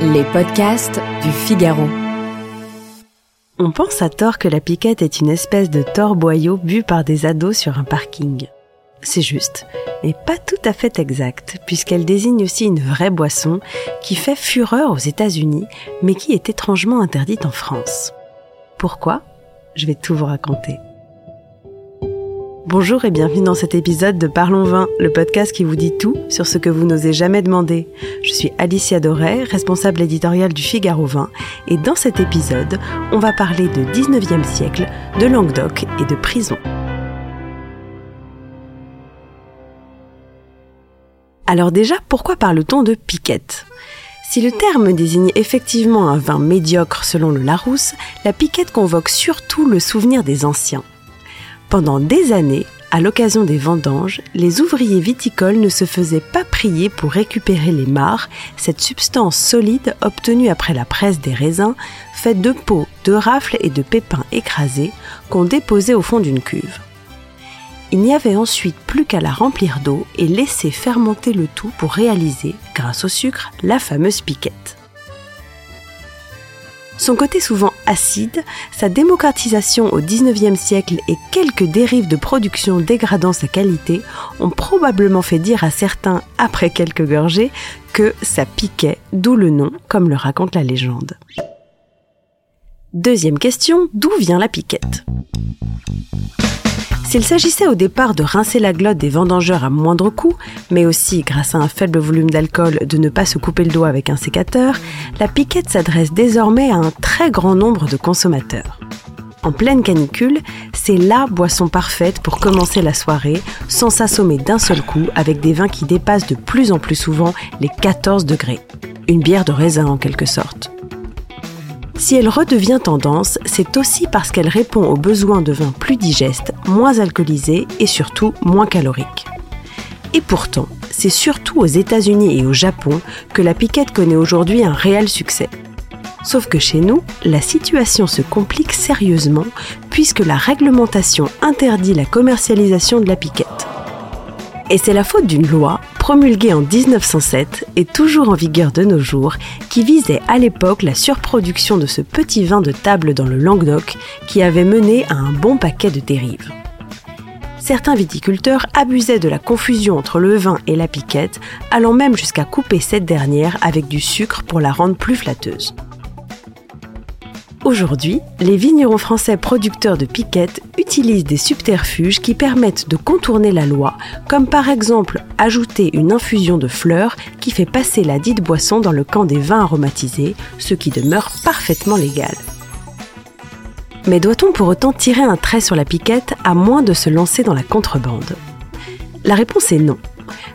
Les podcasts du Figaro. On pense à tort que la piquette est une espèce de torboyau bu par des ados sur un parking. C'est juste, mais pas tout à fait exact, puisqu'elle désigne aussi une vraie boisson qui fait fureur aux États-Unis, mais qui est étrangement interdite en France. Pourquoi? Je vais tout vous raconter. Bonjour et bienvenue dans cet épisode de Parlons Vin, le podcast qui vous dit tout sur ce que vous n'osez jamais demander. Je suis Alicia Doré, responsable éditoriale du Figaro Vin, et dans cet épisode, on va parler de 19e siècle, de Languedoc et de prison. Alors déjà, pourquoi parle-t-on de piquette? Si le terme désigne effectivement un vin médiocre selon le Larousse, la piquette convoque surtout le souvenir des anciens. Pendant des années, à l'occasion des vendanges, les ouvriers viticoles ne se faisaient pas prier pour récupérer les mares, cette substance solide obtenue après la presse des raisins, faite de peaux, de rafles et de pépins écrasés qu'on déposait au fond d'une cuve. Il n'y avait ensuite plus qu'à la remplir d'eau et laisser fermenter le tout pour réaliser, grâce au sucre, la fameuse piquette. Son côté souvent acide, sa démocratisation au XIXe siècle et quelques dérives de production dégradant sa qualité ont probablement fait dire à certains, après quelques gorgées, que ça piquait, d'où le nom, comme le raconte la légende. Deuxième question, d'où vient la piquette? S'il s'agissait au départ de rincer la glotte des vendangeurs à moindre coût, mais aussi, grâce à un faible volume d'alcool, de ne pas se couper le doigt avec un sécateur, la piquette s'adresse désormais à un très grand nombre de consommateurs. En pleine canicule, c'est la boisson parfaite pour commencer la soirée sans s'assommer d'un seul coup avec des vins qui dépassent de plus en plus souvent les 14 degrés. Une bière de raisin en quelque sorte. Si elle redevient tendance, c'est aussi parce qu'elle répond aux besoins de vins plus digestes, moins alcoolisés et surtout moins caloriques. Et pourtant, c'est surtout aux États-Unis et au Japon que la piquette connaît aujourd'hui un réel succès. Sauf que chez nous, la situation se complique sérieusement puisque la réglementation interdit la commercialisation de la piquette. Et c'est la faute d'une loi promulguée en 1907 et toujours en vigueur de nos jours, qui visait à l'époque la surproduction de ce petit vin de table dans le Languedoc qui avait mené à un bon paquet de dérives. Certains viticulteurs abusaient de la confusion entre le vin et la piquette, allant même jusqu'à couper cette dernière avec du sucre pour la rendre plus flatteuse. Aujourd'hui, les vignerons français producteurs de piquettes utilisent des subterfuges qui permettent de contourner la loi, comme par exemple ajouter une infusion de fleurs qui fait passer la dite boisson dans le camp des vins aromatisés, ce qui demeure parfaitement légal. Mais doit-on pour autant tirer un trait sur la piquette à moins de se lancer dans la contrebande? La réponse est non.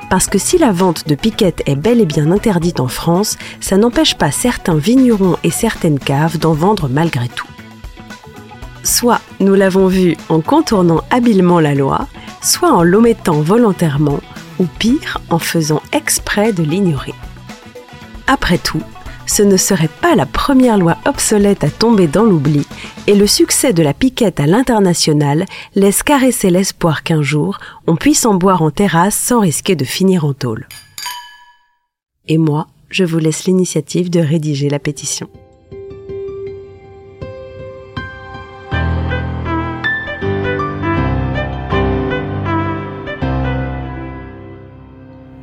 Parce que si la vente de piquettes est bel et bien interdite en France, ça n'empêche pas certains vignerons et certaines caves d'en vendre malgré tout. Soit nous l'avons vu en contournant habilement la loi, soit en l'omettant volontairement, ou pire en faisant exprès de l'ignorer. Après tout, ce ne serait pas la première loi obsolète à tomber dans l'oubli, et le succès de la piquette à l'international laisse caresser l'espoir qu'un jour on puisse en boire en terrasse sans risquer de finir en tôle. Et moi, je vous laisse l'initiative de rédiger la pétition.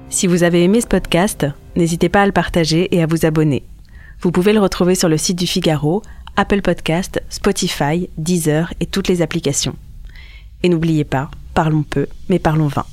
Si vous avez aimé ce podcast, n'hésitez pas à le partager et à vous abonner. Vous pouvez le retrouver sur le site du Figaro, Apple Podcast, Spotify, Deezer et toutes les applications. Et n'oubliez pas, parlons peu, mais parlons vin.